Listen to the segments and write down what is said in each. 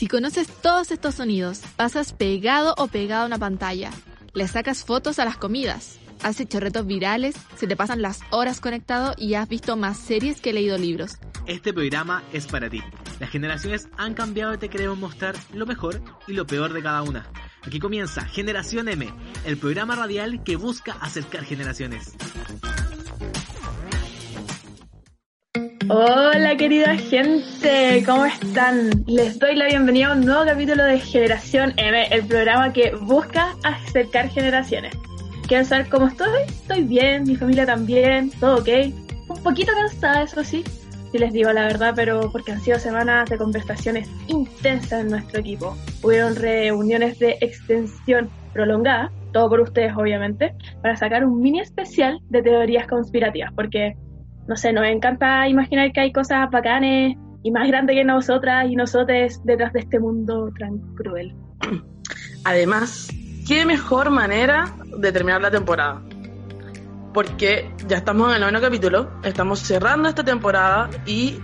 Si conoces todos estos sonidos, pasas pegado o pegado a una pantalla, le sacas fotos a las comidas, has hecho retos virales, se te pasan las horas conectado y has visto más series que leído libros. Este programa es para ti. Las generaciones han cambiado y te queremos mostrar lo mejor y lo peor de cada una. Aquí comienza Generación M, el programa radial que busca acercar generaciones. Hola querida gente, ¿cómo están? Les doy la bienvenida a un nuevo capítulo de Generación M, el programa que busca acercar generaciones. ¿Quieren saber cómo estoy? Estoy bien, mi familia también, todo ok. Un poquito cansada, eso sí, si les digo la verdad, pero porque han sido semanas de conversaciones intensas en nuestro equipo. Hubieron reuniones de extensión prolongada, todo por ustedes obviamente, para sacar un mini especial de teorías conspirativas, porque no sé, nos encanta imaginar que hay cosas bacanes y más grandes que nosotras y nosotros detrás de este mundo tan cruel. Además, qué mejor manera de terminar la temporada. Porque ya estamos en el noveno capítulo, estamos cerrando esta temporada y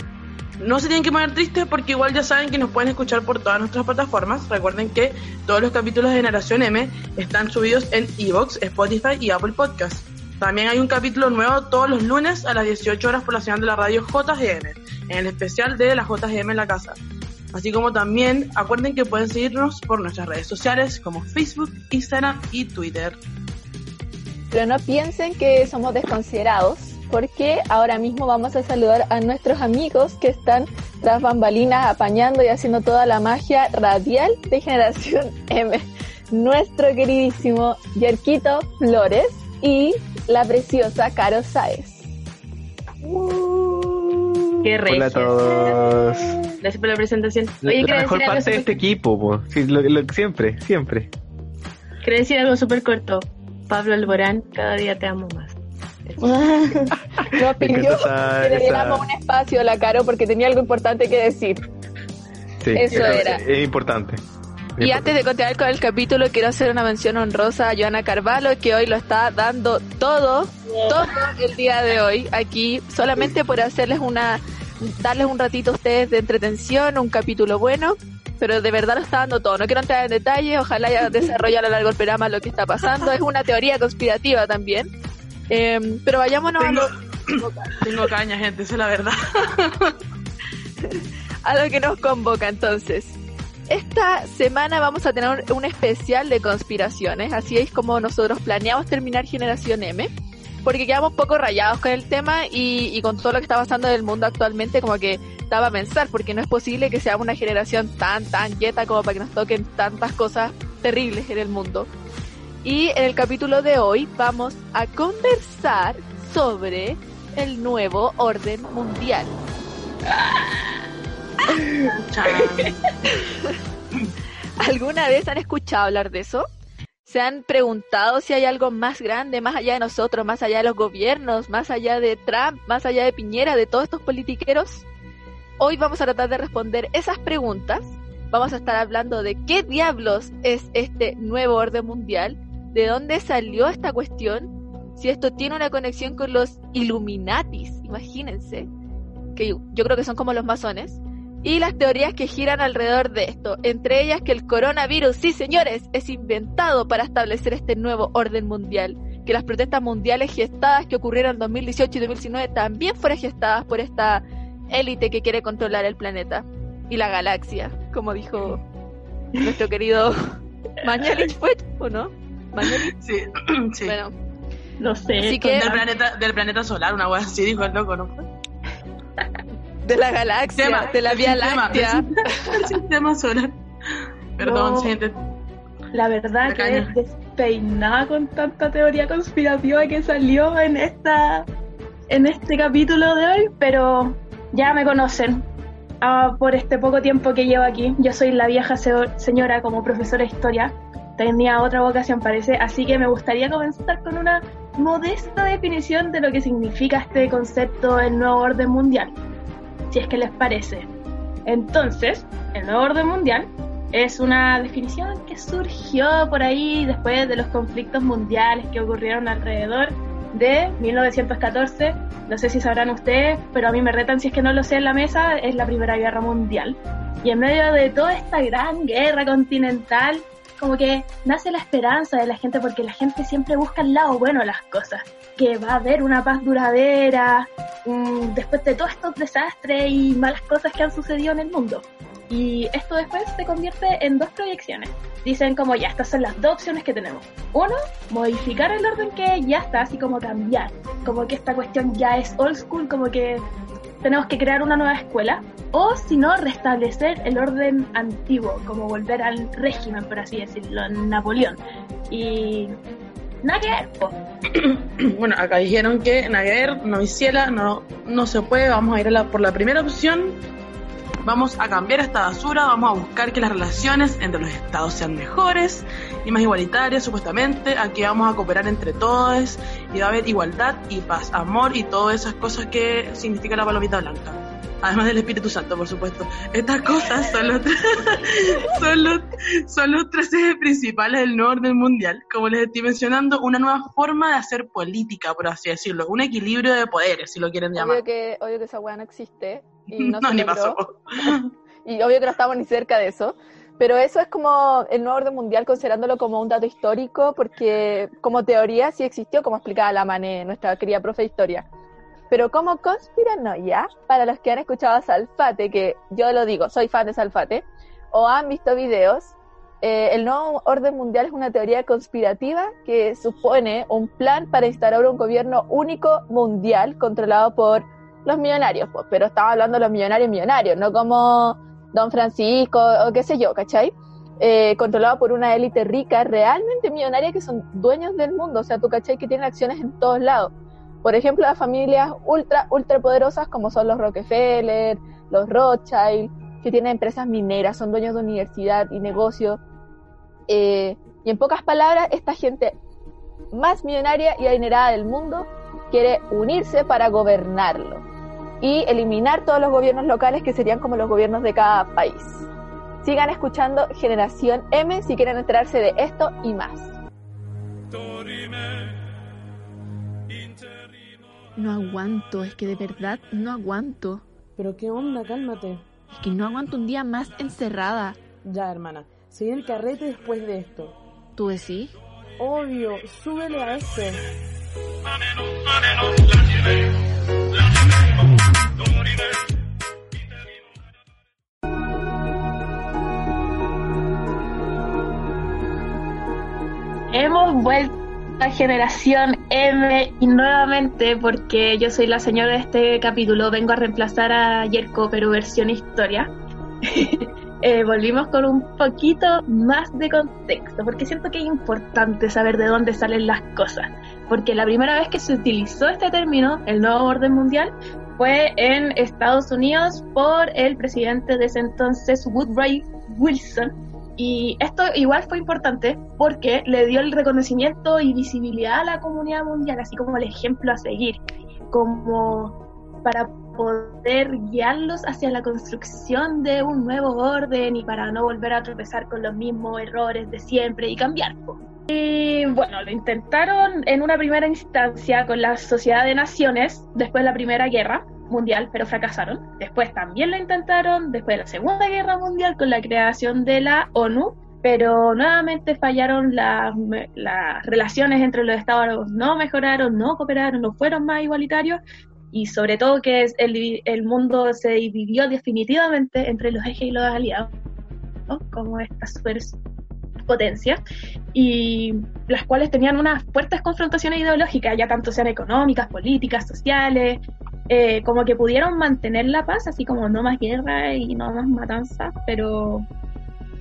no se tienen que poner tristes porque igual ya saben que nos pueden escuchar por todas nuestras plataformas. Recuerden que todos los capítulos de Generación M están subidos en Evox, Spotify y Apple Podcasts. También hay un capítulo nuevo todos los lunes a las 18 horas por la señal de la radio JGM, en el especial de la JGM en la casa. Así como también acuerden que pueden seguirnos por nuestras redes sociales como Facebook, Instagram y Twitter. Pero no piensen que somos desconsiderados, porque ahora mismo vamos a saludar a nuestros amigos que están tras bambalinas apañando y haciendo toda la magia radial de Generación M. Nuestro queridísimo Yerquito Flores y la preciosa Caro Saez. Qué rey. Hola a todos. Gracias por la presentación. Oye, la mejor parte de este equipo, po. Sí, lo- lo- siempre, siempre. quiero decir algo súper corto. Pablo Alborán, cada día te amo más. Nos pidió que le diéramos un espacio a la Caro porque tenía algo importante que decir. Sí, Eso es, era. Es importante. Y antes de continuar con el capítulo, quiero hacer una mención honrosa a Joana Carvalho, que hoy lo está dando todo, todo el día de hoy aquí, solamente por hacerles una, darles un ratito a ustedes de entretención, un capítulo bueno, pero de verdad lo está dando todo. No quiero entrar en detalle, ojalá haya desarrollado a lo largo del programa lo que está pasando. Es una teoría conspirativa también. Eh, pero vayámonos a Tengo, lo, tengo caña, gente, esa es la verdad. a lo que nos convoca entonces. Esta semana vamos a tener un, especial de conspiraciones, así es como nosotros planeamos terminar Generación M, porque quedamos poco rayados con el tema y, y con todo lo que está pasando en el mundo actualmente, como que estaba a pensar, porque no es posible que seamos una generación tan, tan quieta como para que nos toquen tantas cosas terribles en el mundo. Y en el capítulo de hoy vamos a conversar sobre el nuevo orden mundial. ¿Alguna vez han escuchado hablar de eso? ¿Se han preguntado si hay algo más grande, más allá de nosotros, más allá de los gobiernos, más allá de Trump, más allá de Piñera, de todos estos politiqueros? Hoy vamos a tratar de responder esas preguntas. Vamos a estar hablando de qué diablos es este nuevo orden mundial, de dónde salió esta cuestión, si esto tiene una conexión con los Illuminatis, imagínense, que yo creo que son como los masones, y las teorías que giran alrededor de esto, entre ellas que el coronavirus, sí señores, es inventado para establecer este nuevo orden mundial, que las protestas mundiales gestadas que ocurrieron en 2018 y 2019 también fueron gestadas por esta élite que quiere controlar el planeta y la galaxia, como dijo nuestro querido Mañalich, ¿fue o no? Mañalich, Sí, sí. bueno, No sé. Así que- Del planeta, del planeta solar, una wea así, dijo el loco, ¿no? de la galaxia, Sistema, de la Vía sistema, Láctea. del sistema- solar. Perdón, No. gente. La verdad La que caña. despeinada con tanta teoría conspirativa que salió en esta en este capítulo de hoy, pero ya me conocen. Ah, por este poco tiempo que llevo aquí, yo soy la vieja señora como profesora de historia. Tenía otra vocación, parece, así que me gustaría comenzar con una modesta definición de lo que significa este concepto del nuevo orden mundial, si es que les parece. Entonces, el nuevo orden mundial es una definición que surgió por ahí después de los conflictos mundiales que ocurrieron alrededor de 1914. No sé si sabrán ustedes, pero a mí me retan si es que no lo sé en la mesa, es la Primera Guerra Mundial. Y en medio de toda esta gran guerra continental, como que nace la esperanza de la gente porque la gente siempre busca el lado bueno de las cosas, que va a haber una paz duradera mm, después de todos estos desastres y malas cosas que han sucedido en el mundo. Y esto después se convierte en dos proyecciones. Dicen como ya, estas son las dos opciones que tenemos. Uno, modificar el orden que ya está, así como cambiar. Como que esta cuestión ya es old school, como que tenemos que crear una nueva escuela. O si no, restablecer el orden antiguo, como volver al régimen, por así decirlo, Napoleón. Y nada po. Bueno, acá dijeron que Naguer, no hiciera, no, no se puede, vamos a ir a la- por la primera opción. Vamos a cambiar esta basura, vamos a buscar que las relaciones entre los estados sean mejores y más igualitarias, supuestamente. Aquí vamos a cooperar entre todos y va a haber igualdad y paz, amor y todas esas cosas que significa la palomita blanca. Además del Espíritu Santo, por supuesto. Estas cosas son los, son los, son los tres ejes principales del nuevo orden mundial. Como les estoy mencionando, una nueva forma de hacer política, por así decirlo. Un equilibrio de poderes, si lo quieren llamar. Obvio que, obvio que esa weá no existe. Y no, No, se ni logró. pasó. Y obvio que no estamos ni cerca de eso. Pero eso es como el nuevo orden mundial, considerándolo como un dato histórico, porque como teoría sí existió, como explicaba la Mane, nuestra querida profe de historia. Pero como conspiranoia, para los que han escuchado a Salfate, que yo lo digo, soy fan de Salfate, o han visto videos, eh, el nuevo orden mundial es una teoría conspirativa que supone un plan para instaurar un gobierno único mundial controlado por los millonarios, pues, pero estaba hablando de los millonarios millonarios, no como Don Francisco o qué sé yo, ¿cachai? Eh, controlado por una élite rica, realmente millonaria, que son dueños del mundo, o sea, tú, ¿cachai? Que tienen acciones en todos lados. Por ejemplo, las familias ultra, ultra poderosas como son los Rockefeller, los Rothschild, que tienen empresas mineras, son dueños de universidad y negocios. Eh, y en pocas palabras, esta gente más millonaria y adinerada del mundo quiere unirse para gobernarlo y eliminar todos los gobiernos locales que serían como los gobiernos de cada país. Sigan escuchando Generación M si quieren enterarse de esto y más. No aguanto, es que de verdad no aguanto. Pero qué onda, cálmate. Es que no aguanto un día más encerrada. Ya, hermana, se viene el carrete después de esto. ¿Tú decís? Obvio, súbele a este. Hemos vuelto a Generación M y nuevamente, porque yo soy la señora de este capítulo, vengo a reemplazar a Yerko, pero versión historia. Eh, volvimos con un poquito más de contexto, porque siento que es importante saber de dónde salen las cosas. Porque la primera vez que se utilizó este término, el nuevo orden mundial, fue en Estados Unidos por el presidente de ese entonces, Woodrow Wilson, y esto igual fue importante porque le dio el reconocimiento y visibilidad a la comunidad mundial, así como el ejemplo a seguir, como para poder guiarlos hacia la construcción de un nuevo orden y para no volver a tropezar con los mismos errores de siempre y cambiar. Y bueno, lo intentaron en una primera instancia con la Sociedad de Naciones después de la Primera Guerra Mundial, pero fracasaron. Después también lo intentaron después de la Segunda Guerra Mundial con la creación de la ONU, pero nuevamente fallaron las las relaciones entre los estados, no mejoraron, no cooperaron, no fueron más igualitarios y sobre todo que el, el mundo se dividió definitivamente entre los ejes y los aliados, como esta superpotencia, y las cuales tenían unas fuertes confrontaciones ideológicas, ya tanto sean económicas, políticas, sociales, eh, como que pudieron mantener la paz, así como no más guerra y no más matanza, pero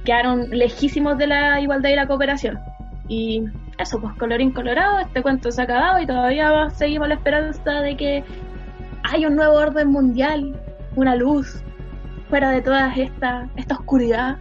quedaron lejísimos de la igualdad y la cooperación. Y eso, pues colorín colorado, este cuento se ha acabado y todavía seguimos la esperanza de que hay un nuevo orden mundial, una luz, fuera de toda esta, esta oscuridad.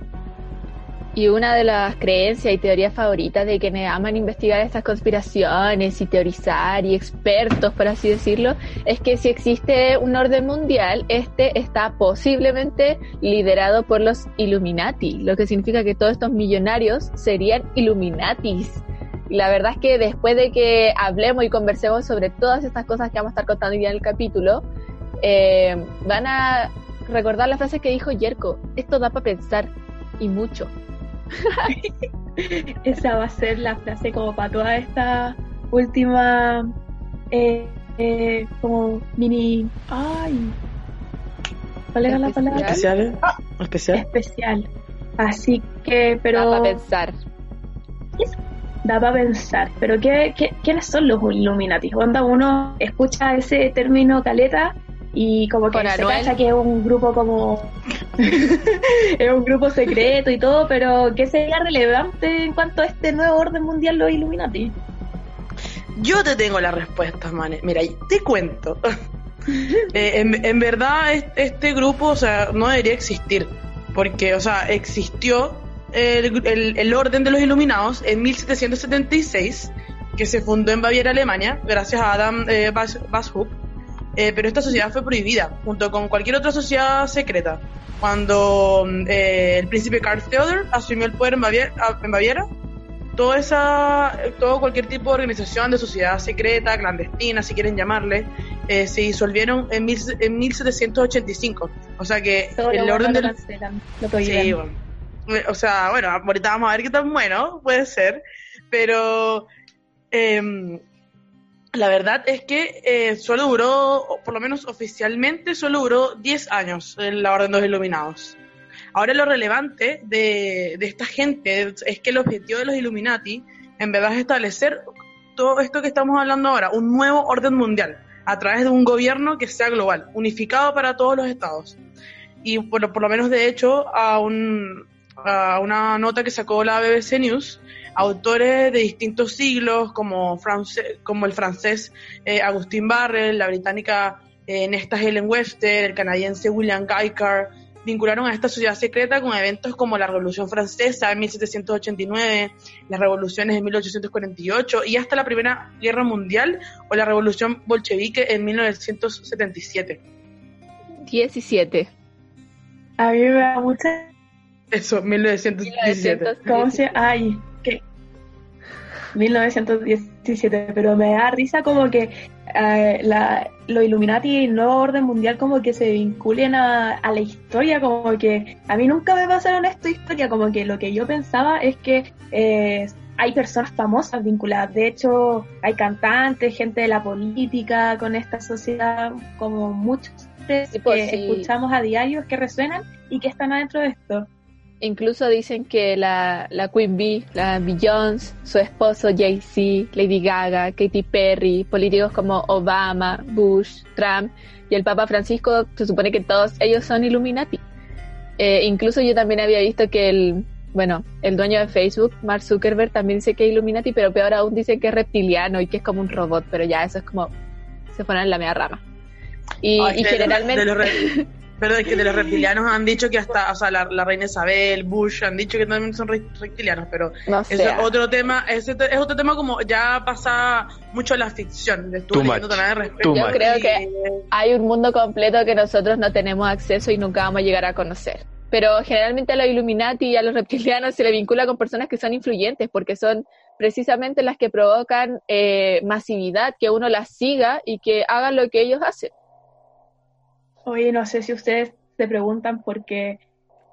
Y una de las creencias y teorías favoritas de quienes aman investigar estas conspiraciones y teorizar y expertos, por así decirlo, es que si existe un orden mundial, este está posiblemente liderado por los Illuminati, lo que significa que todos estos millonarios serían Illuminatis. Y la verdad es que después de que hablemos y conversemos sobre todas estas cosas que vamos a estar contando en el capítulo, eh, van a recordar la frase que dijo Yerko, esto da para pensar y mucho. Esa va a ser la frase como para toda esta última eh, eh, como mini ay ¿cuál era la palabra? Especial. Especial. especial así que pero Da para pensar. da para pensar pero ¿qué, qué, quiénes son los Illuminati? Onda uno escucha ese término caleta y como que Por se Anuel. cacha que es un grupo como es un grupo secreto y todo pero ¿qué sería relevante en cuanto a este nuevo orden mundial los Illuminati? Yo te tengo la respuesta, Mane. Mira, te cuento. Eh, en, verdad, es- este grupo, o sea, no debería existir. Porque, o sea, existió el, orden de los iluminados en 1776, que se fundó en Baviera, Alemania, gracias a Adam eh. Eh, pero esta sociedad fue prohibida, junto con cualquier otra sociedad secreta. Cuando mm, eh, el príncipe Karl Theodor asumió el poder en Baviera, en Baviera toda esa, todo cualquier tipo de organización de sociedad secreta, clandestina, si quieren llamarle, eh, se disolvieron en, mil, en 1785. O sea que Todo el orden del... lo cancelan, Sí, bueno. Eh, O sea, bueno, ahorita vamos a ver qué tan bueno puede ser, pero em, la verdad es que eh, solo duró, por lo menos oficialmente, solo duró 10 años en la Orden de los Iluminados. Ahora lo relevante de, esta gente es que el objetivo de los Illuminati en verdad es establecer todo esto que estamos hablando ahora, un nuevo orden mundial, a través de un gobierno que sea global, unificado para todos los estados. Y por, por lo menos de hecho, a, un, a una nota que sacó la BBC News, autores de distintos siglos, como, france- como el francés eh, Agustín Barrel, la británica eh, Nesta Helen Webster, el canadiense William Guykar, vincularon a esta sociedad secreta con eventos como la Revolución Francesa en 1789, las revoluciones en 1848 y hasta la Primera Guerra Mundial o la Revolución Bolchevique en 1977. 17. A mí me da mucha... Eso, 1917. 1917. ¿Cómo se...? Ay. 1917, pero me da risa como que eh, la, los Illuminati y el nuevo orden mundial como que se vinculen a, a la historia, como que a mí nunca me pasaron esta historia, como que lo que yo pensaba es que eh, hay personas famosas vinculadas, de hecho hay cantantes, gente de la política con esta sociedad, como muchos que Sí, pues, sí. escuchamos a diario que resuenan y que están adentro de esto. Incluso dicen que la, la Queen Bee, la Beyoncé, su esposo Jay-Z, Lady Gaga, Katy Perry, políticos como Obama, Bush, Trump y el Papa Francisco, se supone que todos ellos son Illuminati. Eh, incluso yo también había visto que el, bueno, el dueño de Facebook, Mark Zuckerberg, también dice que es Illuminati, pero peor aún dice que es reptiliano y que es como un robot, pero ya eso es como, se ponen en la media rama. Y, Ay, y de los- generalmente... de los re- Pero es que de los reptilianos han dicho que hasta, o sea, la, la reina Isabel, Bush, han dicho que también son re- reptilianos, pero no es otro tema, ese es otro tema como ya pasa mucho la ficción. Estuve Too leyendo much. también al respecto. Too Yo much. creo que hay un mundo completo que nosotros no tenemos acceso y nunca vamos a llegar a conocer. Pero generalmente a los Illuminati y a los reptilianos se le vincula con personas que son influyentes, porque son precisamente las que provocan eh, masividad, que uno las siga y que hagan lo que ellos hacen. Oye, no sé si ustedes se preguntan porque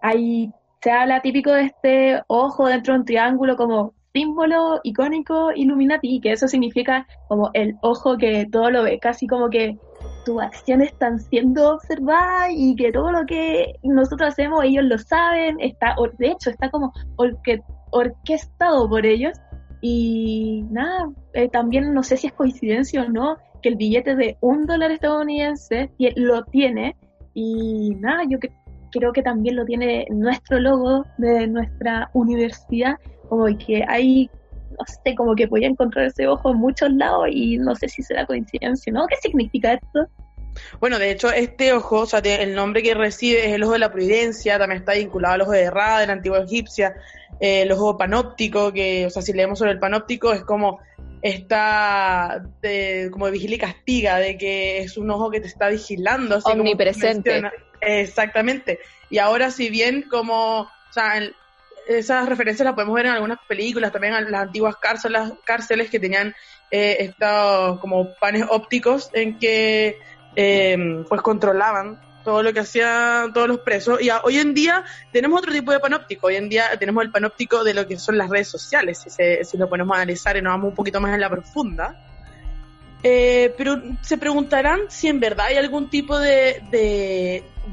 hay, se habla típico de este ojo dentro de un triángulo como símbolo icónico Illuminati, que eso significa como el ojo que todo lo ve, casi como que tus acciones están siendo observadas y que todo lo que nosotros hacemos ellos lo saben, está, de hecho está como orque- orquestado por ellos. Y nada, eh, también no sé si es coincidencia o no, que el billete de un dólar estadounidense lo tiene y nada, yo que creo que también lo tiene nuestro logo de nuestra universidad, como que hay, no sé, como que podía encontrar ese ojo en muchos lados y no sé si será coincidencia, ¿no? ¿Qué significa esto? Bueno, de hecho, este ojo, o sea, el nombre que recibe es el ojo de la providencia, también está vinculado al ojo de Ra, de la antigua egipcia, eh, el ojo panóptico, que, o sea, si leemos sobre el panóptico, es como está de, como de vigila y castiga, de que es un ojo que te está vigilando. Así como Omnipresente. menciona. Exactamente. Y ahora, si bien como, o sea, esas referencias las podemos ver en algunas películas, también en las antiguas cárceles, cárceles que tenían eh, estos como panes ópticos en que eh, pues controlaban todo lo que hacían todos los presos. Y hoy en día tenemos otro tipo de panóptico. Hoy en día tenemos el panóptico de lo que son las redes sociales, si, se- si lo ponemos a analizar y nos vamos un poquito más en la profunda. Eh, pero se preguntarán si en verdad hay algún tipo de,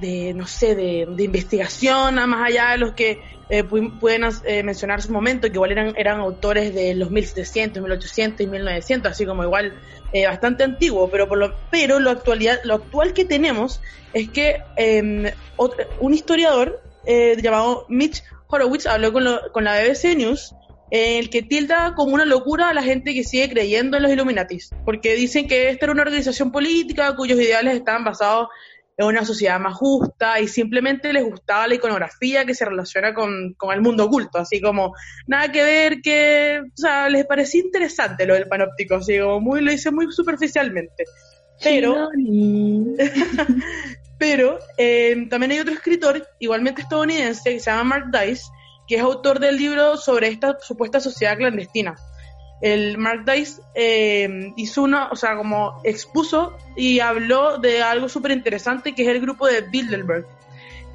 de, no sé, de, de investigación, más allá de los que eh, pu- pueden eh, mencionar su momento, que igual eran, eran autores de los 1700, 1800 y 1900, así como igual eh, bastante antiguo, pero por lo, pero lo actualidad, lo actual que tenemos es que eh, otro- un historiador eh, llamado Mitch Horowitz habló con, lo- con la BBC News el que tilda como una locura a la gente que sigue creyendo en los Illuminatis, porque dicen que esta era una organización política cuyos ideales estaban basados en una sociedad más justa y simplemente les gustaba la iconografía que se relaciona con, con el mundo oculto, así como nada que ver que, o sea, les parecía interesante lo del panóptico, así como muy, lo hice muy superficialmente. Pero, pero eh, también hay otro escritor, igualmente estadounidense, que se llama Mark Dice, que es autor del libro sobre esta supuesta sociedad clandestina. El Mark Dice eh, hizo una, o sea, como expuso y habló de algo súper interesante que es el grupo de Bilderberg,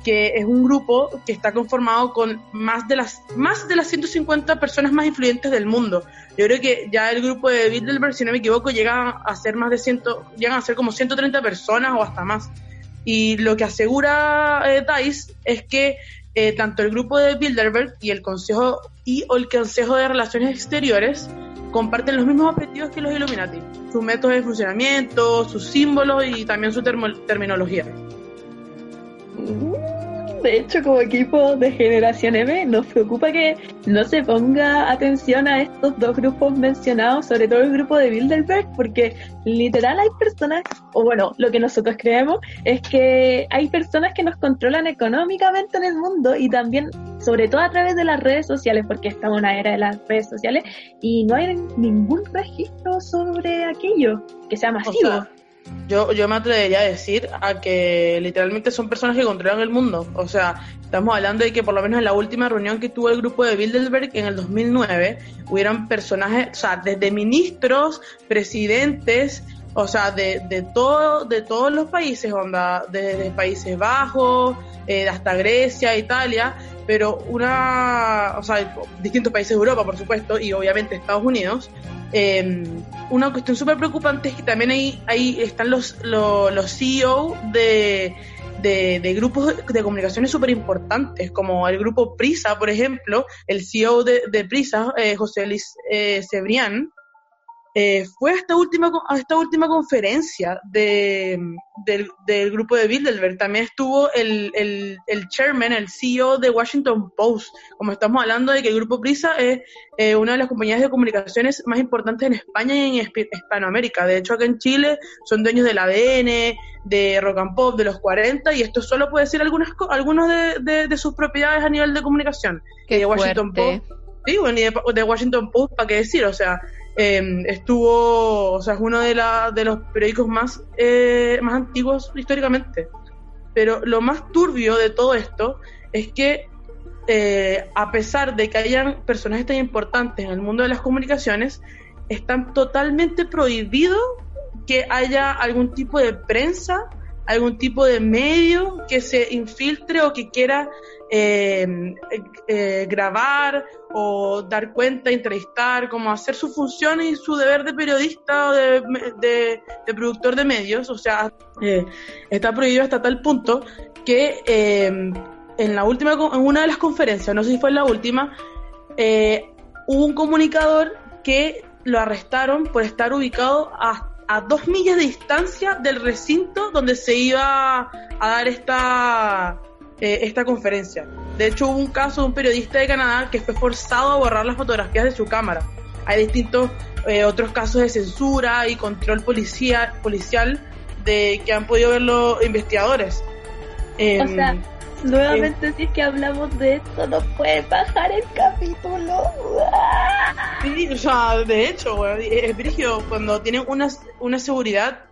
que es un grupo que está conformado con más de las más de las 150 personas más influyentes del mundo. Yo creo que ya el grupo de Bilderberg, si no me equivoco, llega a ser más de 100, llegan a ser como 130 personas o hasta más. Y lo que asegura eh, Dice es que eh, tanto el grupo de Bilderberg y el Consejo y el Consejo de Relaciones Exteriores comparten los mismos objetivos que los Illuminati, sus métodos de funcionamiento, sus símbolos y también su terminología. De hecho, como equipo de Generación M, nos preocupa que no se ponga atención a estos dos grupos mencionados, sobre todo el grupo de Bilderberg, porque literal hay personas, o bueno, lo que nosotros creemos es que hay personas que nos controlan económicamente en el mundo y también, sobre todo a través de las redes sociales, porque estamos en una era de las redes sociales y no hay ningún registro sobre aquello que sea O masivo. sea, yo, yo me atrevería a decir a que literalmente son personas que controlan el mundo. O sea, estamos hablando de que por lo menos en la última reunión que tuvo el grupo de Bilderberg en el 2009, hubieran personajes, o sea, desde ministros, presidentes, o sea, de, de, todo, de todos los países, onda, desde Países Bajos, eh, hasta Grecia, Italia, pero una, o sea, distintos países de Europa, por supuesto, y obviamente Estados Unidos. Eh, una cuestión súper preocupante es que también ahí, ahí están los, los, los CEO de, de, de grupos de comunicaciones súper importantes, como el grupo Prisa, por ejemplo, el CEO de, de Prisa, eh, José Luis eh, Cebrián, eh, fue a esta última, a esta última conferencia de, del, del grupo de Bilderberg. También estuvo el, el, el chairman, el CEO de Washington Post. Como estamos hablando de que el grupo Prisa es eh, una de las compañías de comunicaciones más importantes en España y en Hisp- Hispanoamérica. De hecho, acá en Chile son dueños del ADN, de Rock and Pop, de los 40, y esto solo puede decir algunas, algunos de, de, de sus propiedades a nivel de comunicación. Qué de Washington fuerte. Post. Sí, bueno, y de, de Washington Post, ¿para qué decir? O sea, eh, estuvo, o sea, es uno de, la, de los periódicos más, eh, más antiguos históricamente. Pero lo más turbio de todo esto es que, eh, a pesar de que hayan personajes tan importantes en el mundo de las comunicaciones, están totalmente prohibido que haya algún tipo de prensa, algún tipo de medio que se infiltre o que quiera eh, eh, grabar o dar cuenta, entrevistar, como hacer su función y su deber de periodista o de, de- productor de medios. O sea, eh, está prohibido hasta tal punto que eh, en la última, en una de las conferencias, no sé si fue en la última, eh, hubo un comunicador que lo arrestaron por estar ubicado a, a dos millas de distancia del recinto donde se iba a dar esta eh, esta conferencia. De hecho, hubo un caso de un periodista de Canadá que fue forzado a borrar las fotografías de su cámara. Hay distintos eh, otros casos de censura y control policía, policial de que han podido ver los investigadores. O Em, sea, nuevamente si es que hablamos de esto, no puede bajar el capítulo. Sí, o sea, de hecho, es brígido cuando tienen una, una seguridad,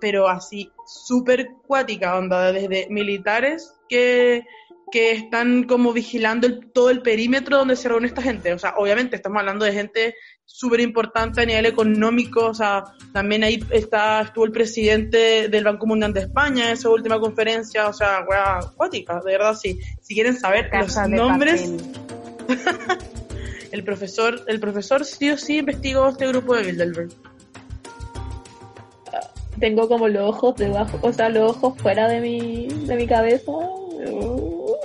pero así súper cuática, onda, desde militares que, que están como vigilando el- todo el perímetro donde se reúne esta gente. O sea, obviamente estamos hablando de gente súper importante a nivel económico, o sea, también ahí está, estuvo el presidente del Banco Mundial de España en esa última conferencia, o sea, weá, cuática, de verdad, sí. Si quieren saber Casa los nombres, el profesor, el profesor sí o sí investigó este grupo de Bilderberg. Tengo como los ojos debajo, o sea, los ojos fuera de mi, de mi cabeza.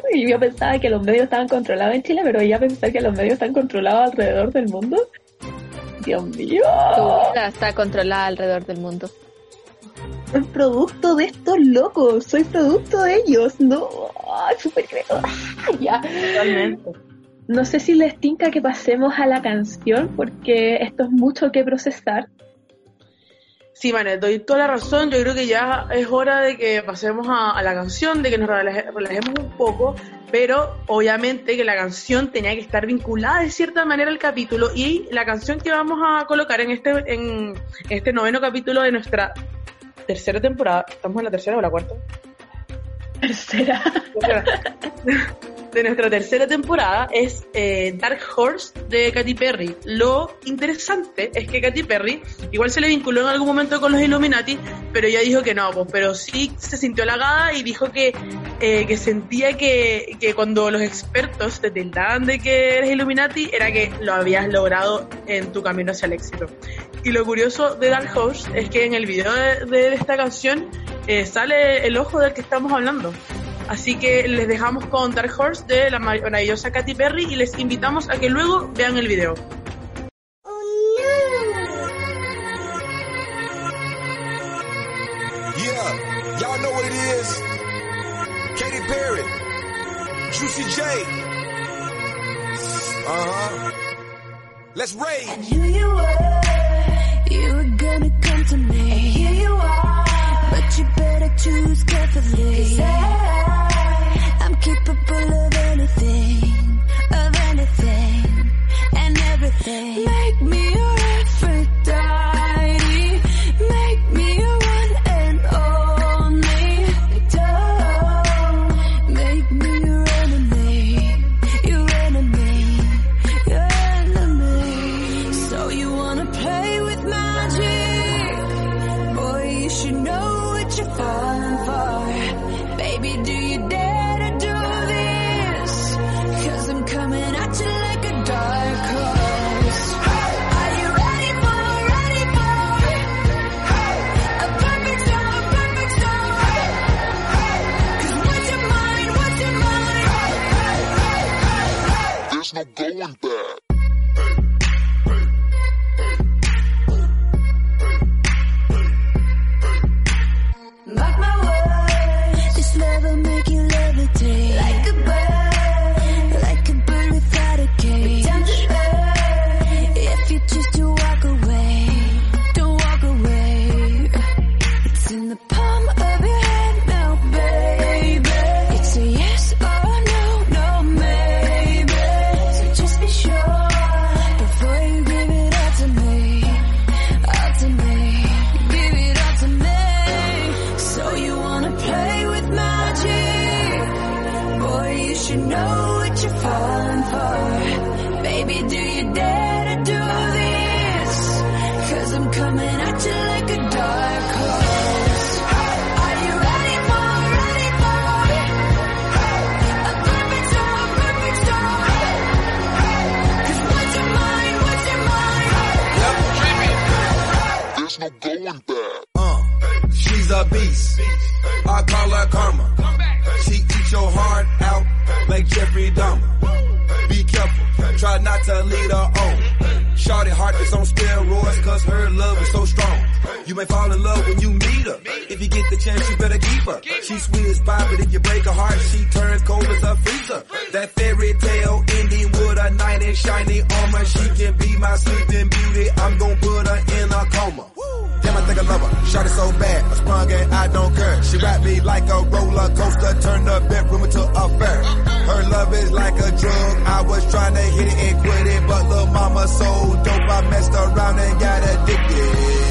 Y yo pensaba que los medios estaban controlados en Chile, pero ya pensar que los medios están controlados alrededor del mundo. Dios mío. Tu vida está controlada alrededor del mundo. Soy producto de estos locos, soy producto de ellos, no, súper creo. ya. Totalmente. No sé si les tinca que pasemos a la canción, porque esto es mucho que procesar. Sí, Vane, doy toda la razón. Yo creo que ya es hora de que pasemos a, a la canción, de que nos relaje- relajemos un poco, pero obviamente que la canción tenía que estar vinculada de cierta manera al capítulo y la canción que vamos a colocar en este, en este noveno capítulo de nuestra tercera temporada, ¿estamos en la tercera o la cuarta? Tercera. De nuestra tercera temporada es eh, Dark Horse de Katy Perry. Lo interesante es que Katy Perry igual se le vinculó en algún momento con los Illuminati, pero ella dijo que no, pues, pero sí se sintió halagada y dijo que, eh, que sentía que, que cuando los expertos te tildaban de que eres Illuminati era que lo habías logrado en tu camino hacia el éxito. Y lo curioso de Dark Horse es que en el video de, de esta canción eh, sale el ojo del que estamos hablando. Así que les dejamos con Dark Horse de la maravillosa Katy Perry y les invitamos a que luego vean el video. Yeah, y'all know what it is. Katy Perry, Juicy J. Uh huh. Let's. Who you were, you were gonna come to me. And here you are, you better choose carefully. 'Cause I, I'm capable of anything, wrapped me like a roller coaster, turned the bedroom into a fair. Her love is like a drug. I was trying to hit it and quit it, but little mama so dope, I messed around and got addicted.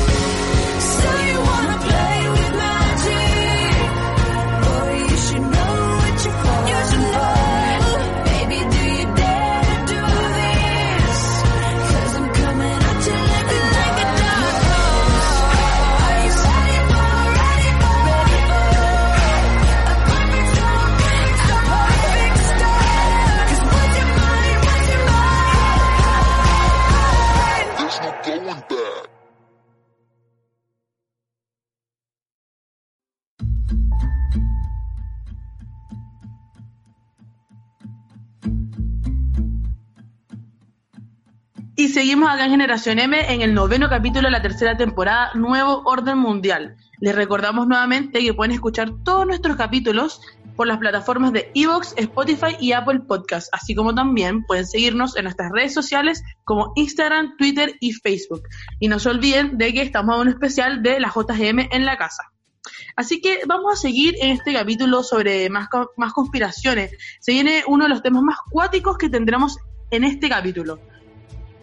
Seguimos acá en Generación M en el noveno capítulo de la tercera temporada, Nuevo Orden Mundial. Les recordamos nuevamente que pueden escuchar todos nuestros capítulos por las plataformas de Evox, Spotify y Apple Podcast, así como también pueden seguirnos en nuestras redes sociales como Instagram, Twitter y Facebook. Y no se olviden de que estamos en un especial de la JGM en la casa. Así que vamos a seguir en este capítulo sobre más, más conspiraciones. Se viene uno de los temas más cuáticos que tendremos en este capítulo.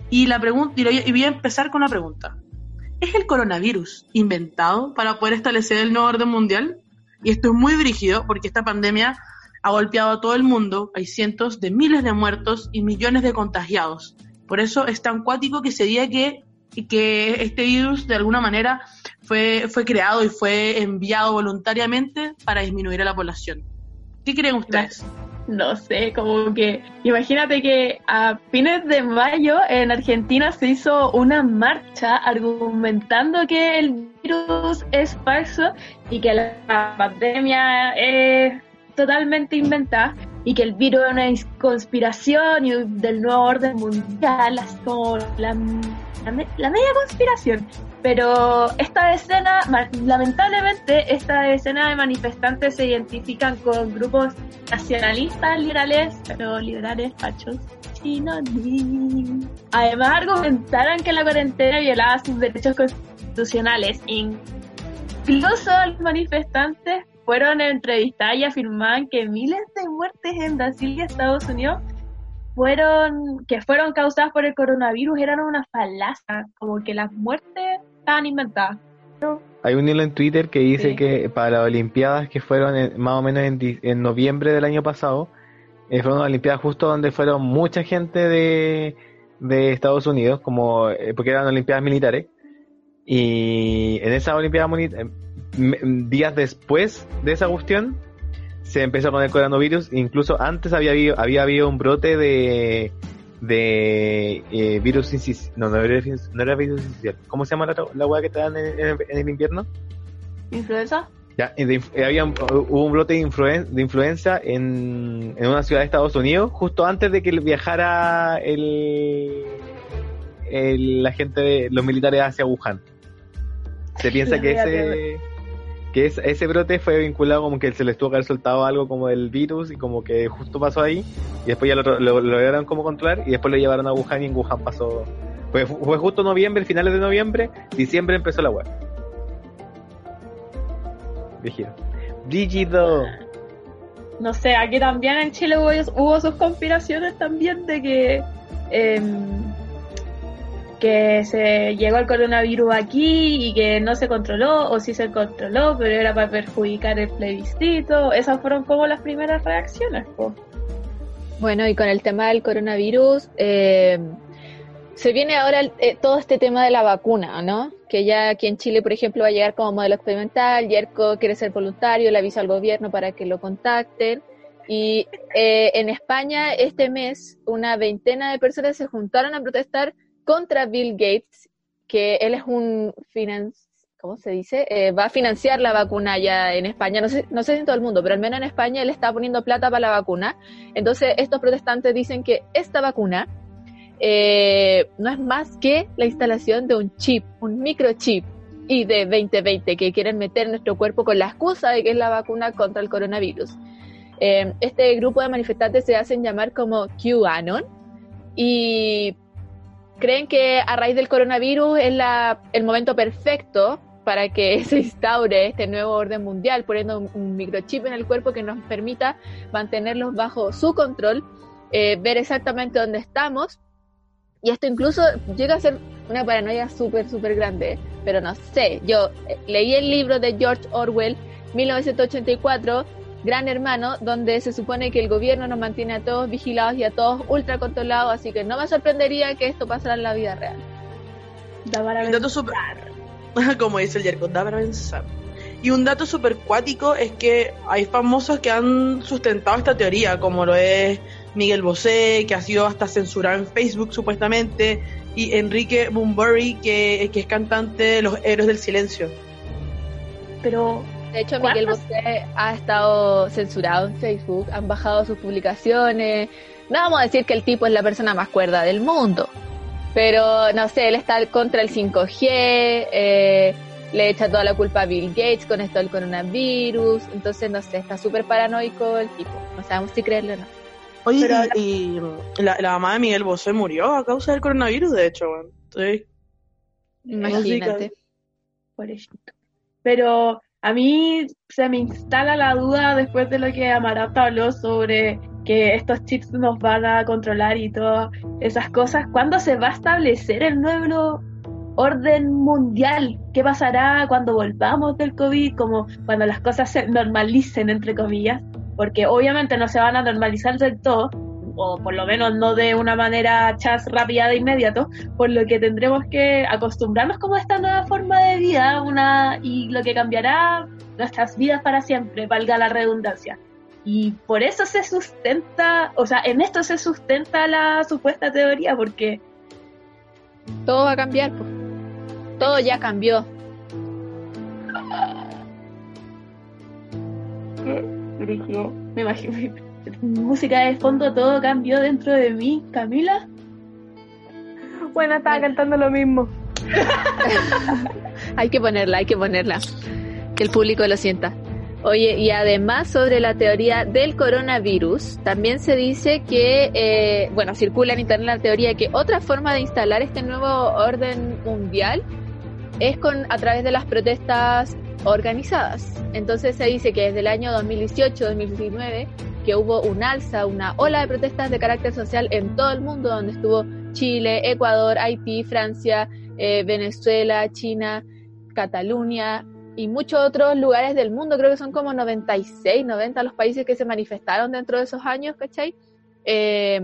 Y la pregunta y voy a empezar con la pregunta. ¿Es el coronavirus inventado para poder establecer el nuevo orden mundial? Y esto es muy brígido porque esta pandemia ha golpeado a todo el mundo, hay cientos de miles de muertos y millones de contagiados. Por eso es tan cuático que se diga que, que este virus de alguna manera fue, fue creado y fue enviado voluntariamente para disminuir a la población. ¿Qué creen ustedes? No sé, como que imagínate que a fines de mayo en Argentina se hizo una marcha argumentando que el virus es falso y que la pandemia es totalmente inventada y que el virus es una conspiración y del nuevo orden mundial, así como la, la, me- la media conspiración. Pero esta escena, lamentablemente, esta escena de manifestantes se identifican con grupos nacionalistas liberales, pero liberales fachos. Chinoní. Además argumentaron que la cuarentena violaba sus derechos constitucionales. Incluso los manifestantes fueron entrevistados y afirmaban que miles de muertes en Brasil y Estados Unidos fueron que fueron causadas por el coronavirus eran una falacia, como que las muertes estaban inventadas. Hay un hilo en Twitter que dice Sí. que para las Olimpiadas que fueron en- más o menos en, noviembre del año pasado, eh, fueron unas Olimpiadas justo donde fueron mucha gente de, de Estados Unidos, como eh, porque eran Olimpiadas militares. Y en esa Olimpiada moni- eh, días después de esa cuestión, se empezó con el coronavirus. Incluso antes había habido, había habido un brote de, de eh, virus incis- no, no era, virus- no era virus incisional. ¿Cómo se llama la, la hueá que te dan en, en- en el invierno? ¿Influenza? Ya, de inf- eh, había un- hubo un brote de, influen- de influenza en, en una ciudad de Estados Unidos justo antes de que viajara el, el- la gente los militares hacia Wuhan. Se piensa que ese que es- ese brote fue vinculado como que se les tuvo que haber soltado algo como del virus y como que justo pasó ahí y después ya lo, lo, lo lograron como controlar y después lo llevaron a Wuhan y en Wuhan pasó fue, fue justo noviembre, finales de noviembre, diciembre empezó la web. Brígido. Brígido. No sé, aquí también en Chile hubo, hubo sus conspiraciones también de que em, que se llegó el coronavirus aquí y que no se controló, o sí se controló, pero era para perjudicar el plebiscito. Esas fueron como las primeras reacciones. po. Bueno, y con el tema del coronavirus, eh, se viene ahora eh, todo este tema de la vacuna, ¿no? Que ya aquí en Chile, por ejemplo, va a llegar como modelo experimental, Yerko quiere ser voluntario, le avisa al gobierno para que lo contacten. Y eh, en España, este mes, una veintena de personas se juntaron a protestar contra Bill Gates, que él es un finan ¿cómo se dice? Eh, va a financiar la vacuna ya en España, no sé, no sé si en todo el mundo, pero al menos en España él está poniendo plata para la vacuna. Entonces estos protestantes dicen que esta vacuna eh, no es más que la instalación de un chip, un microchip y de 2020 que quieren meter en nuestro cuerpo con la excusa de que es la vacuna contra el coronavirus. Eh, este grupo de manifestantes se hacen llamar como QAnon y creen que a raíz del coronavirus es la, el momento perfecto para que se instaure este nuevo orden mundial, poniendo un, microchip en el cuerpo que nos permita mantenerlos bajo su control, eh, ver exactamente dónde estamos. Y esto incluso llega a ser una paranoia súper, súper grande, pero no sé. Yo eh, leí el libro de George Orwell, 1984, Gran Hermano, donde se supone que el gobierno nos mantiene a todos vigilados y a todos ultra controlados, así que no me sorprendería que esto pasara en la vida real. Da para Un dato súper. Como dice el Yerko, da para pensar. Y un dato súper cuático es que hay famosos que han sustentado esta teoría, como lo es Miguel Bosé, que ha sido hasta censurado en Facebook supuestamente, y Enrique Bunbury, que, que es cantante de Los Héroes del Silencio. Pero De hecho, Miguel Bosé ha estado censurado en Facebook, han bajado sus publicaciones. No vamos a decir que el tipo es la persona más cuerda del mundo, pero no sé, él está contra el 5G, eh, le echa toda la culpa a Bill Gates con esto del coronavirus, entonces no sé, está súper paranoico el tipo, no sabemos si creerlo o no. Oye, Pero y, y la, la mamá de Miguel Bosé murió a causa del coronavirus, de hecho. weón. Entonces, Imagínate. pobrecito. Pero a mí se me instala la duda después de lo que Amaranta habló sobre que estos chips nos van a controlar y todas esas cosas. ¿Cuándo se va a establecer el nuevo orden mundial? ¿Qué pasará cuando volvamos del COVID? Como cuando las cosas se normalicen, entre comillas. Porque obviamente no se van a normalizar del todo, o por lo menos no de una manera chas rápida de inmediato, por lo que tendremos que acostumbrarnos como a esta nueva forma de vida, una y lo que cambiará nuestras vidas para siempre, valga la redundancia. Y por eso se sustenta, o sea, en esto se sustenta la supuesta teoría, porque Todo va a cambiar, pues. Todo ya cambió. Brígido. me imagino, música de fondo, todo cambió dentro de mí. Camila, Bueno, estaba cantando lo mismo. Hay que ponerla, hay que ponerla. Que el público lo sienta. Oye, y además sobre la teoría del coronavirus, también se dice que, eh, bueno, circula en internet la teoría de que otra forma de instalar este nuevo orden mundial es con a través de las protestas organizadas. Entonces se dice que desde el año 2018-2019 que hubo un alza, una ola de protestas de carácter social en todo el mundo, donde estuvo Chile, Ecuador, Haití, Francia, eh, Venezuela, China, Cataluña y muchos otros lugares del mundo. Creo que son como 96, 90 los países que se manifestaron dentro de esos años, ¿cachai? Eh,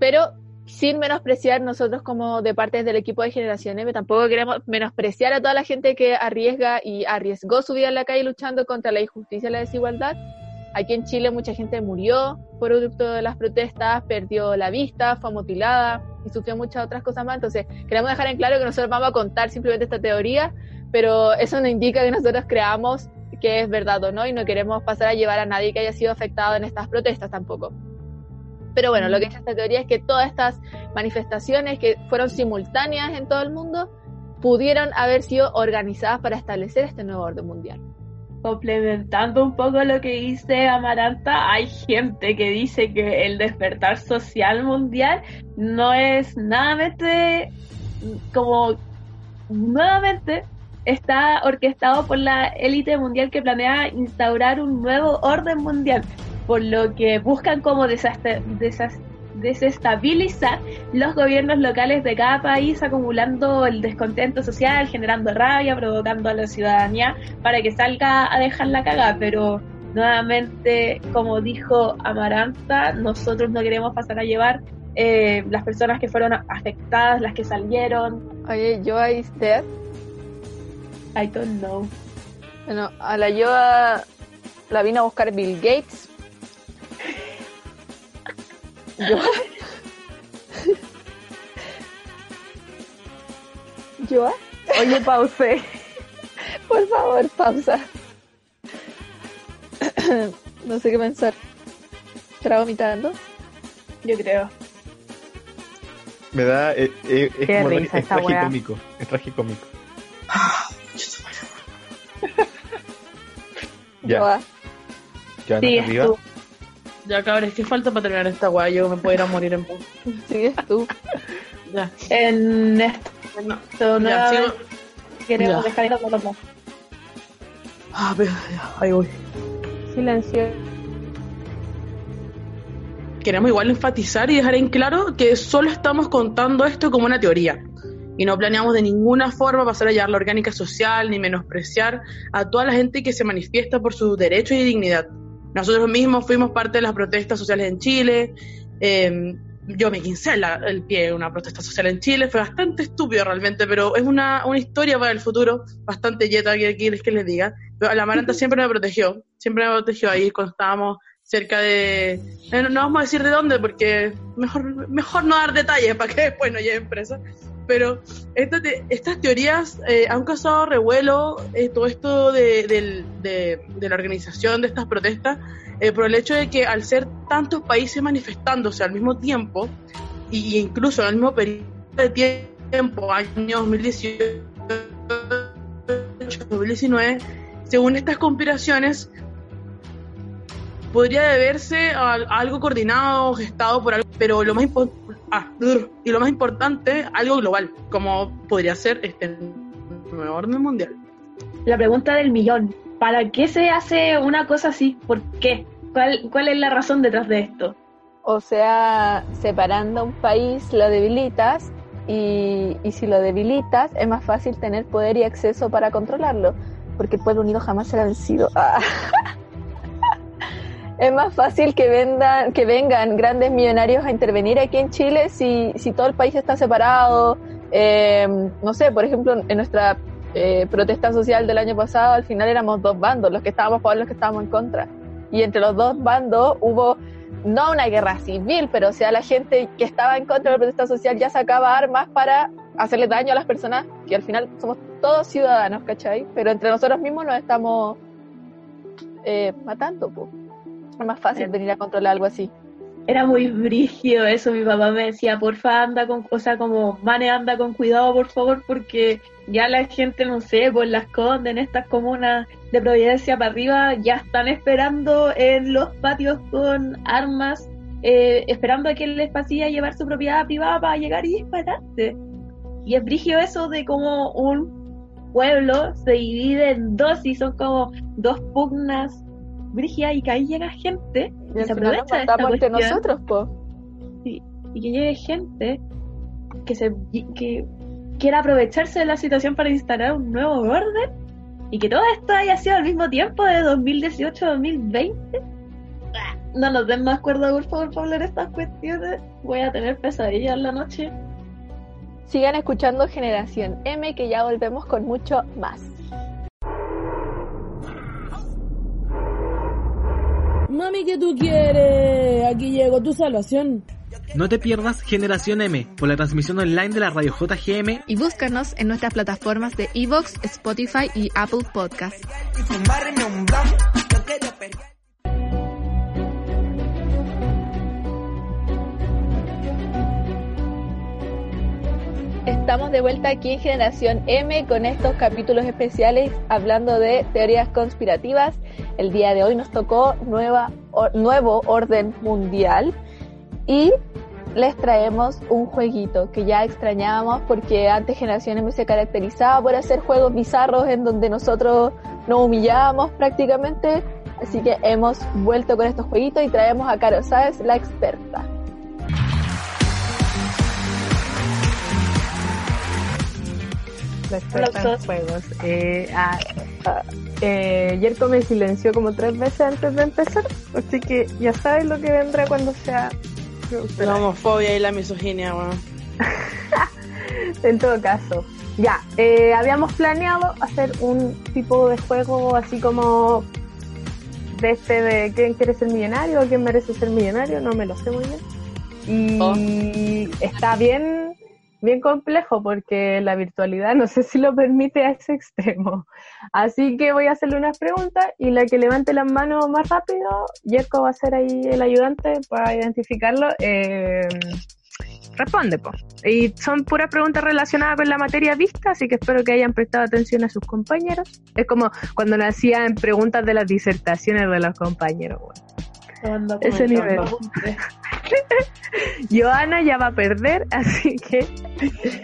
pero sin menospreciar nosotros como de parte del equipo de Generación M, tampoco queremos menospreciar a toda la gente que arriesga y arriesgó su vida en la calle luchando contra la injusticia y la desigualdad. Aquí en Chile mucha gente murió producto de las protestas, perdió la vista, fue mutilada y sufrió muchas otras cosas más. Entonces, queremos dejar en claro que nosotros vamos a contar simplemente esta teoría, pero eso no indica que nosotros creamos que es verdad o no y no queremos pasar a llevar a nadie que haya sido afectado en estas protestas tampoco. Pero bueno, lo que dice esta teoría es que todas estas manifestaciones que fueron simultáneas en todo el mundo pudieron haber sido organizadas para establecer este nuevo orden mundial. Complementando un poco lo que dice Amaranta, hay gente que dice que el despertar social mundial no es nada como nuevamente está orquestado por la élite mundial que planea instaurar un nuevo orden mundial, por lo que buscan como desastre- desas- desestabilizar los gobiernos locales de cada país, acumulando el descontento social, generando rabia, provocando a la ciudadanía para que salga a dejar la cagada, pero nuevamente, como dijo Amaranta, nosotros no queremos pasar a llevar eh, las personas que fueron afectadas, las que salieron, Oye, yo ahí Steph, I don't know. bueno, a la Yoa la vino a buscar Bill Gates. Yo. ¿Yoa? Oye, pausé. Por favor, pausa. no sé qué pensar. ¿Estará vomitando? Yo creo. Me da. eh, eh, es Qué como risa es tragicómico. Es tragicómico. Ya, Joa. Joana, Sigues arriba. Ya, cabres, ¿qué falta para terminar esta guay? Yo me puedo ir a morir en paz. Sigues tú. Ya. En esto No. Ya, sigo. queremos Ya. dejar ir a los dos. Ah, pero, ya, ahí voy. Silencio. Queremos igual enfatizar y dejar en claro que solo estamos contando esto como una teoría y no planeamos de ninguna forma pasar a llevar la orgánica social ni menospreciar a toda la gente que se manifiesta por sus derechos y dignidad. Nosotros mismos fuimos parte de las protestas sociales en Chile. eh, yo me quincé la- el pie en una protesta social en Chile. Fue bastante estúpido realmente, pero es una, una historia para el futuro bastante yeta que quieres que les diga. Pero la Amaranta siempre me protegió. Siempre me protegió ahí cuando estábamos cerca de... No vamos a decir de dónde porque mejor, mejor no dar detalles para que después no lleven presa. Pero estas te- estas teorías eh, han causado revuelo, eh, todo esto de, de- la organización de estas protestas, eh, por el hecho de que al ser tantos países manifestándose al mismo tiempo, y incluso en el mismo periodo de tiempo, año 2018, 2019, según estas conspiraciones, podría deberse a, algo coordinado, gestado por algo, pero lo más impo- ah, y lo más importante, algo global, como podría ser este nuevo orden mundial. La pregunta del millón. ¿Para qué se hace una cosa así? ¿Por qué? ¿Cuál, cuál es la razón detrás de esto? O sea, separando un país lo debilitas y, y si lo debilitas es más fácil tener poder y acceso para controlarlo, porque el pueblo unido jamás será vencido. Ah. Es más fácil que, vendan, que vengan grandes millonarios a intervenir aquí en Chile si, si todo el país está separado. Eh, no sé, por ejemplo, en nuestra eh, protesta social del año pasado, al final éramos dos bandos, los que estábamos a favor y los que estábamos en contra. Y entre los dos bandos hubo no una guerra civil, pero sea, la gente que estaba en contra de la protesta social ya sacaba armas para hacerle daño a las personas, que al final somos todos ciudadanos, ¿cachai? Pero entre nosotros mismos nos estamos eh, matando, pues. Más fácil venir a controlar algo así. Era muy brígido eso, mi papá me decía, porfa anda con, o sea, como, Mane anda con cuidado, por favor, porque ya la gente, no sé, por las condes, en estas comunas de Providencia para arriba, ya están esperando en los patios con armas, eh, esperando a que les pase a llevar su propiedad privada para llegar y dispararse. Y es brígido eso de como un pueblo se divide en dos y son como dos pugnas brígidas y que ahí llega gente Y se aprovecha de esta cuestión. nosotros. Sí, y que llegue gente que se que quiera aprovecharse de la situación para instalar un nuevo orden y que todo esto haya sido al mismo tiempo de 2018 a 2020 Ah, no nos den más cuerda por favor para hablar estas cuestiones voy a tener pesadillas en la noche Sigan escuchando Generación M, que ya volvemos con mucho más. Mami, ¿qué tú quieres? Aquí llegó tu salvación. No te pierdas Generación M por la transmisión online de la radio JGM Y búscanos en nuestras plataformas de Evox, Spotify y Apple Podcast. Estamos de vuelta aquí en Generación M con estos capítulos especiales hablando de teorías conspirativas. El día de hoy nos tocó nueva, o- nuevo orden mundial y les traemos un jueguito que ya extrañábamos porque antes Generación M se caracterizaba por hacer juegos bizarros en donde nosotros nos humillábamos prácticamente. Así que hemos vuelto con estos jueguitos y traemos a Caro Sáez, la experta. En juegos. Eh, ah, ah, eh, Yerko me silenció como tres veces antes de empezar, así que ya sabes lo que vendrá cuando sea. La homofobia y la misoginia, weón. En todo caso, ya, eh, habíamos planeado hacer un tipo de juego así como de este de quién quiere ser millonario o quién merece ser millonario, no me lo sé muy bien. Y está bien, bien complejo porque la virtualidad no sé si lo permite a ese extremo. Así que voy a hacerle unas preguntas y la que levante las manos más rápido, Yerko va a ser ahí el ayudante para identificarlo. Eh, responde, po. Y son puras preguntas relacionadas con la materia vista, así que espero que hayan prestado atención a sus compañeros. Es como cuando nos hacían preguntas de las disertaciones de los compañeros, Ese nivel. Joana ya va a perder, así que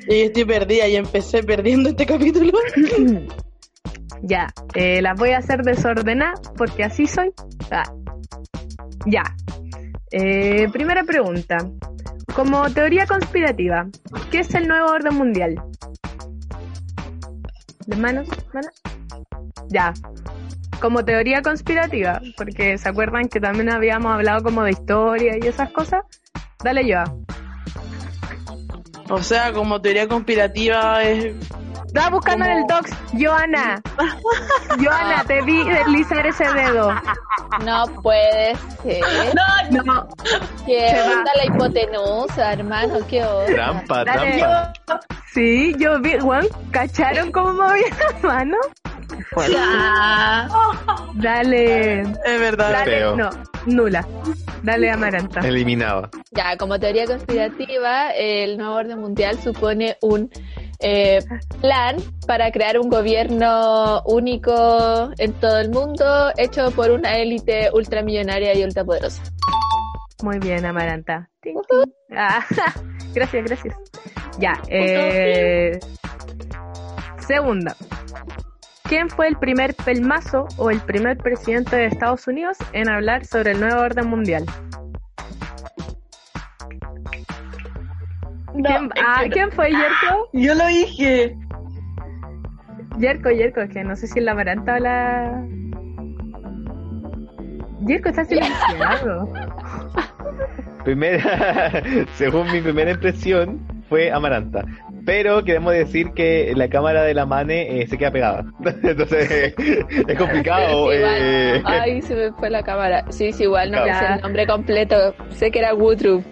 Y estoy perdida y empecé perdiendo este capítulo. ya, eh, las voy a hacer desordenadas porque así soy. Ah. Ya. Eh, primera pregunta. Como teoría conspirativa, ¿qué es el nuevo orden mundial? ¿De manos? ¿Manos? Ya. Como teoría conspirativa, porque se acuerdan que también habíamos hablado como de historia y esas cosas. Dale yo. O sea, como teoría conspirativa es... Estaba buscando en el docs, Joana. Joana, te vi deslizar ese dedo. No puede ser. No, no. ¿Qué onda la hipotenusa, hermano? ¿Qué onda? Trampa, Dale. trampa. Sí, yo vi, Juan, ¿cacharon cómo movía la mano? Ya. Dale. Es verdad. Dale, Feo. no, nula. Dale, Amaranta. Eliminaba. Ya, como teoría conspirativa, el nuevo orden mundial supone un eh, plan para crear un gobierno único en todo el mundo, hecho por una élite ultramillonaria y ultrapoderosa. Muy bien, Amaranta. Ah, gracias, gracias. Ya, eh, segunda. ¿Quién fue el primer pelmazo o el primer presidente de Estados Unidos en hablar sobre el nuevo orden mundial? ¿Quién, ah, ¿quién fue Yerko? Yo lo dije. Yerko, Yerko, es que no sé si la Amaranta o la... Yerko está silenciado. Primera, según mi primera impresión, fue Amaranta. Pero queremos decir que la cámara de la Mane eh, se queda pegada. Entonces, es complicado. Eh, Ay, se me fue la cámara. Sí, sí, igual no me sé el nombre completo. Sé que era Woodruff.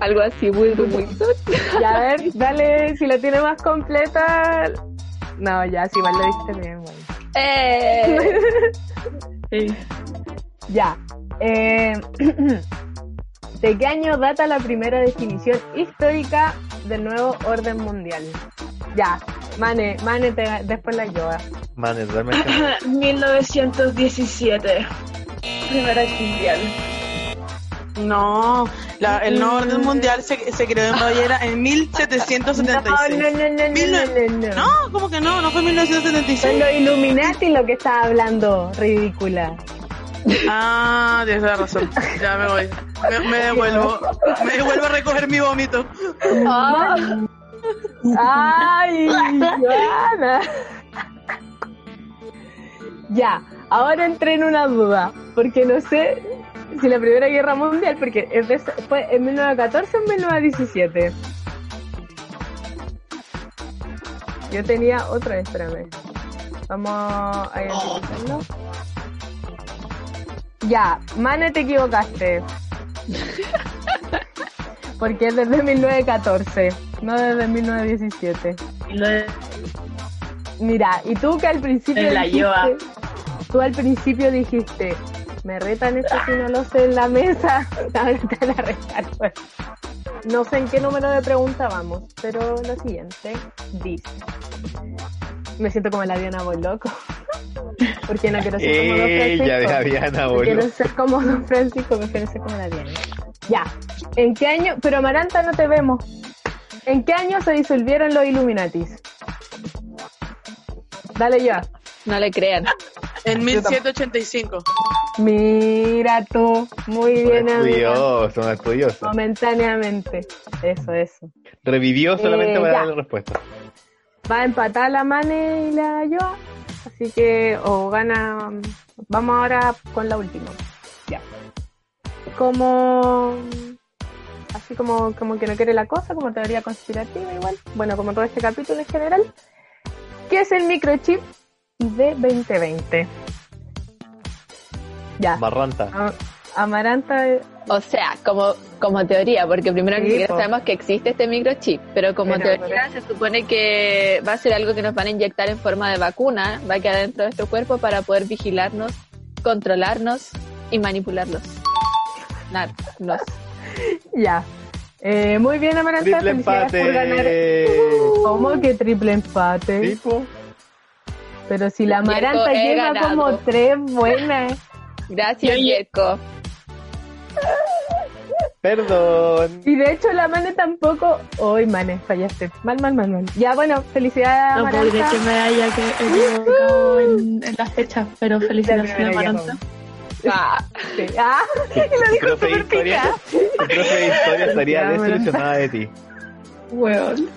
Algo así, Woodruff Wilson. Ya, a ver, dale, si la tiene más completa. No, ya, si igual lo diste bien, bueno. Eh, Ya. Eh, ¿De qué año data la primera definición histórica del nuevo orden mundial? Ya, Mane, Mane, te- después la yoga. Mane, realmente. 1917. Primera mundial. No, la- el nuevo orden mundial se, se creó en Baviera en 1776. No, no, no, no, Mil no, no, no. No, ¿cómo que no? No fue Son 1976. los Illuminati lo que estaba hablando, ridícula. Ah, tienes la razón. Ya me voy. Me, me devuelvo. Me devuelvo a recoger mi vómito. ¡Ay, Joana! Ya, ahora entré en una duda, porque no sé si la Primera Guerra Mundial, porque de- fue en 1914 o en 1917. Yo tenía otra, espérame. Vamos a identificarlo. Ya, Mane, te equivocaste. Porque es desde 1914, no desde 1917. Y lo de- Mira, y tú que al principio En la dijiste, tú al principio dijiste, me retan esto si no lo sé en la mesa, ahora te van a retar. pues. No sé en qué número de pregunta vamos, pero lo siguiente dice. Me siento como la Diana Boloco. Porque no quiero ser como Don Francisco. Ella de Diana, No quiero ser como Don Francisco, prefiero ser como la Diana. Ya. ¿En qué año? Pero Amaranta no te vemos. ¿En qué año se disolvieron los Illuminatis? Dale ya. No le crean. En 1785. Mira tú. Muy bien, amiga. Estudioso, un estudioso. Momentáneamente. Eso, eso. Revivió solamente Eh, para dar la respuesta. Va a empatar la Mane y la Yoa. Así que, o gana. Vamos ahora con la última. Ya. Como. Así como, como que no quiere la cosa, como teoría conspirativa igual. Bueno, como todo este capítulo en general. ¿Qué es el microchip de 2020? Ya. Amaranta. eh, O sea, como, como teoría, porque primero Sí, ni siquiera sabemos que existe este microchip, pero como Pero- teoría se supone que va a ser algo que nos van a inyectar en forma de vacuna, va a quedar dentro de nuestro cuerpo para poder vigilarnos, controlarnos y manipularlos. Narnos. Ya. Eh, muy bien, Amaranta. Triple felicidades empate. por ganar. ¿Cómo que triple empate? Tipo. Pero si la Amaranta lleva ganado. como tres buenas. Gracias, Yerko. Perdón. Y de hecho la Mane tampoco. Uy, Mane, fallaste. Mal, mal, mal, mal. Ya, bueno, felicidades No creer Amaranta. que me haya que equivocado en, en las fechas, pero felicidades, ya, Amaranta. Ah, Sí. Ah, y lo dijo profe de súper historia, picada. tu profe de historia estaría Ya, bueno. desilusionada de ti. Weón.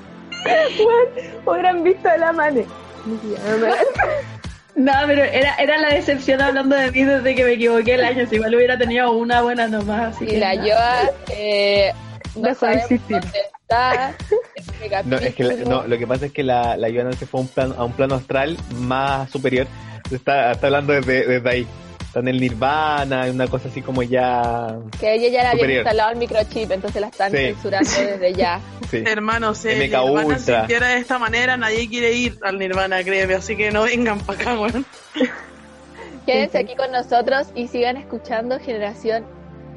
Hubieran visto a la Mane. No, pero era, era la decepción hablando de mí desde que me equivoqué el año. Si igual hubiera tenido una buena nomás. Así y que la nada. Yoa, eh, no Dejó de sabemos existir. dónde está. Este No, es que la- no, lo que pasa es que la, la Joana se fue a un, plan, a un plano astral más superior. Está, está hablando desde, desde ahí. Está en el Nirvana, una cosa así como ya. Que ella ya le había instalado el microchip, entonces la están Sí. censurando desde ya. Sí. Hermano, si el Nirvana se Ultra. sintiera de esta manera, nadie quiere ir al Nirvana, créeme, así que no vengan para acá, weón. Quédense aquí con nosotros y sigan escuchando Generación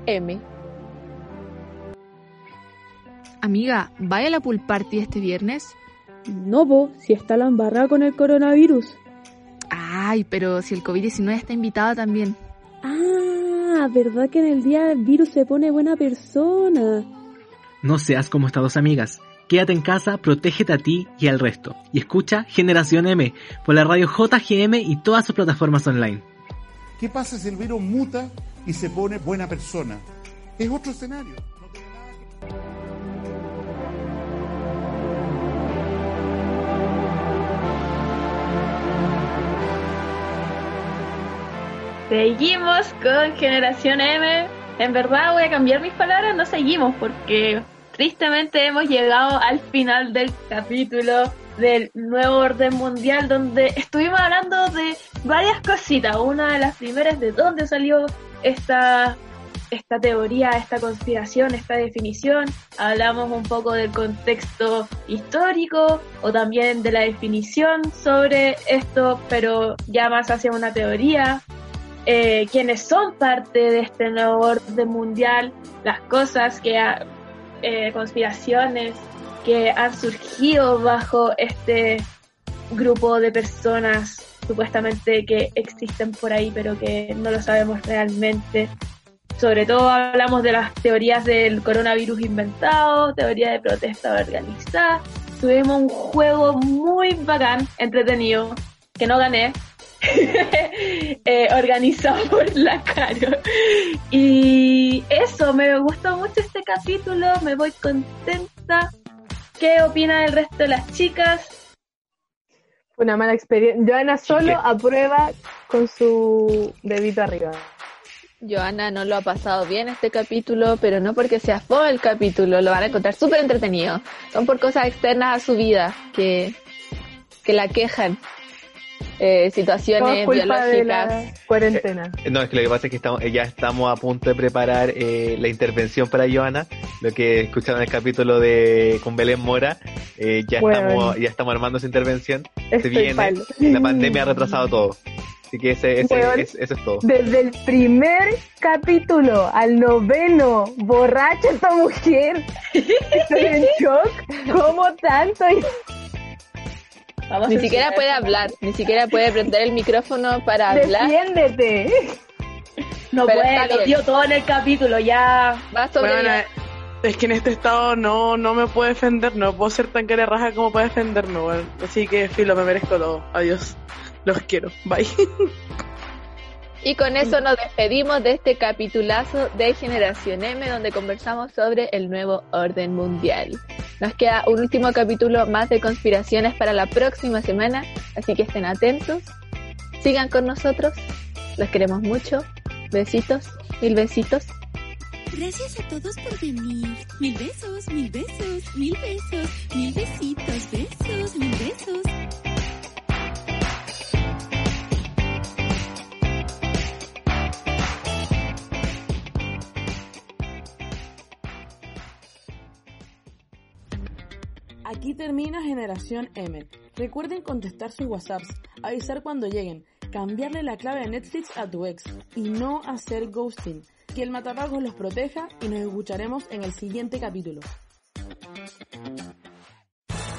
M. Amiga, ¿vaya a la pool party este viernes? No, po, si está la embarrada con el coronavirus. Ay, pero si el COVID-19 está invitado también. Ah, ¿verdad que en el día del virus se pone buena persona? No seas como estas dos amigas. Quédate en casa, protégete a ti y al resto. Y escucha Generación M por la radio JGM y todas sus plataformas online. ¿Qué pasa si el virus muta y se pone buena persona? Es otro escenario. Seguimos con Generación M. En verdad voy a cambiar mis palabras, no seguimos porque tristemente hemos llegado al final del capítulo del nuevo orden mundial donde estuvimos hablando de varias cositas. Una de las primeras de dónde salió esta, esta teoría, esta conspiración, esta definición. Hablamos un poco del contexto histórico o también de la definición sobre esto, pero ya más hacia una teoría eh, quienes son parte de este nuevo orden mundial, las cosas que, ha- eh, conspiraciones que han surgido bajo este grupo de personas supuestamente que existen por ahí, pero que no lo sabemos realmente. Sobre todo hablamos de las teorías del coronavirus inventado, teoría de protesta organizada. Tuvimos un juego muy bacán, entretenido, que no gané, eh, organizado por la Caro. Y eso, me gustó mucho este capítulo, me voy contenta. ¿Qué opina el resto de las chicas? Una mala experiencia. Joana solo aprueba con su dedito arriba. Joana no lo ha pasado bien este capítulo, pero no porque sea fue el capítulo, lo van a encontrar súper entretenido. Son por cosas externas a su vida que, que la quejan. Eh, situaciones es culpa de biológicas. la cuarentena. Eh, No, es que lo que pasa es que estamos, eh, ya estamos a punto de preparar eh, la intervención para Joana. Lo que escucharon en el capítulo de con Belén Mora, eh, ya Bueno. estamos ya estamos armando esa intervención. Se viene. palo. La pandemia ha retrasado todo. Así que ese, ese, Weón. es- eso es todo. Desde el primer capítulo al noveno, borracha esta mujer. Estoy en shock. ¿Cómo tanto? Vamos Ni siquiera puede hablar, ni siquiera puede prender el micrófono para hablar. Defiéndete. No Pero puede, lo dio todo en el capítulo, ya. Va a sobrevivir. Bueno, eh, es que en este estado no, no me puedo defender, no puedo ser tan cara raja como para defenderme, weón. Así que filo, me merezco todo. Adiós. Los quiero. Bye. Y con eso nos despedimos de este capitulazo de Generación M donde conversamos sobre el nuevo orden mundial. Nos queda un último capítulo más de conspiraciones para la próxima semana, así que estén atentos. Sigan con nosotros, los queremos mucho. Besitos, mil besitos. Gracias a todos por venir. Mil besos, mil besos, mil besos, mil besitos, besos, mil besos. Termina Generación M. Recuerden contestar sus WhatsApps, avisar cuando lleguen, cambiarle la clave de Netflix a tu ex y no hacer ghosting. Que el matapagos los proteja y nos escucharemos en el siguiente capítulo.